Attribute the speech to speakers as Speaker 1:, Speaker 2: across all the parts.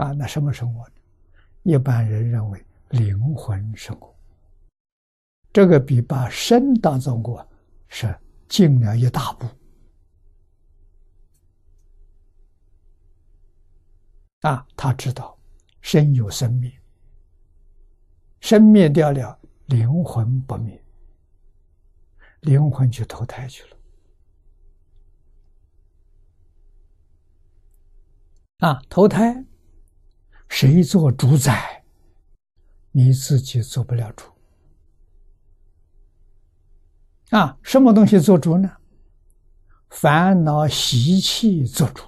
Speaker 1: 啊，那什么生活呢？一般人认为灵魂生活，这个比把身当做我是进了一大步。啊，他知道身有生命，生灭掉了，灵魂不灭，灵魂去投胎去了。啊，投胎。谁做主宰？你自己做不了主啊！什么东西做主呢？烦恼习气做主，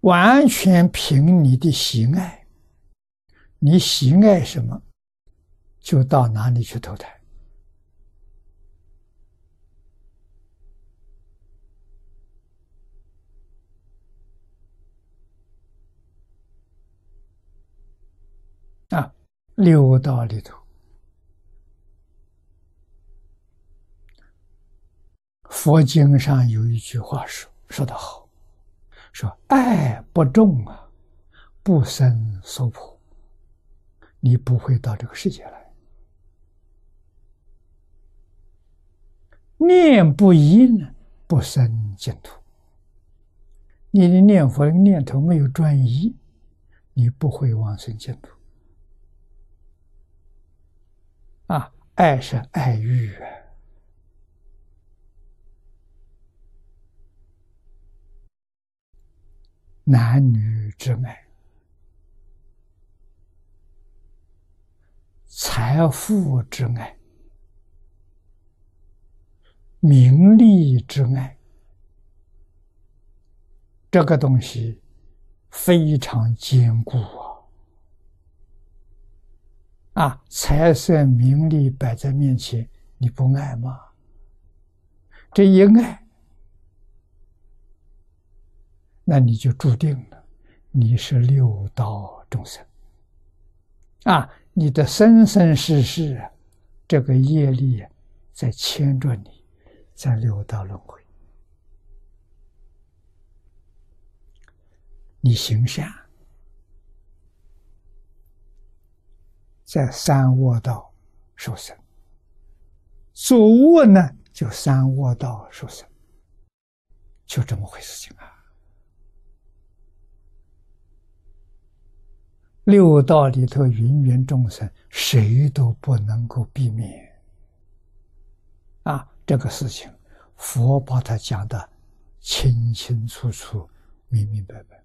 Speaker 1: 完全凭你的喜爱。你喜爱什么，就到哪里去投胎。六道里头，佛经上有一句话说说得好，说爱不重啊，不生娑婆，你不会到这个世界来；念不一呢，不生净土。你的念佛的念头没有转移，你不会往生净土。爱是爱欲，男女之爱，财富之爱，名利之爱，这个东西非常坚固。啊。财色名利摆在面前，你不爱吗？这一爱，那你就注定了，你是六道众生。啊，你的生生世世，这个业力在牵着你，在六道轮回。你行善。在三卧道受生，作恶呢就三卧道受生，就这么回事情啊。六道里头芸芸众生，谁都不能够避免。啊，这个事情，佛把它讲的清清楚楚、明明白白。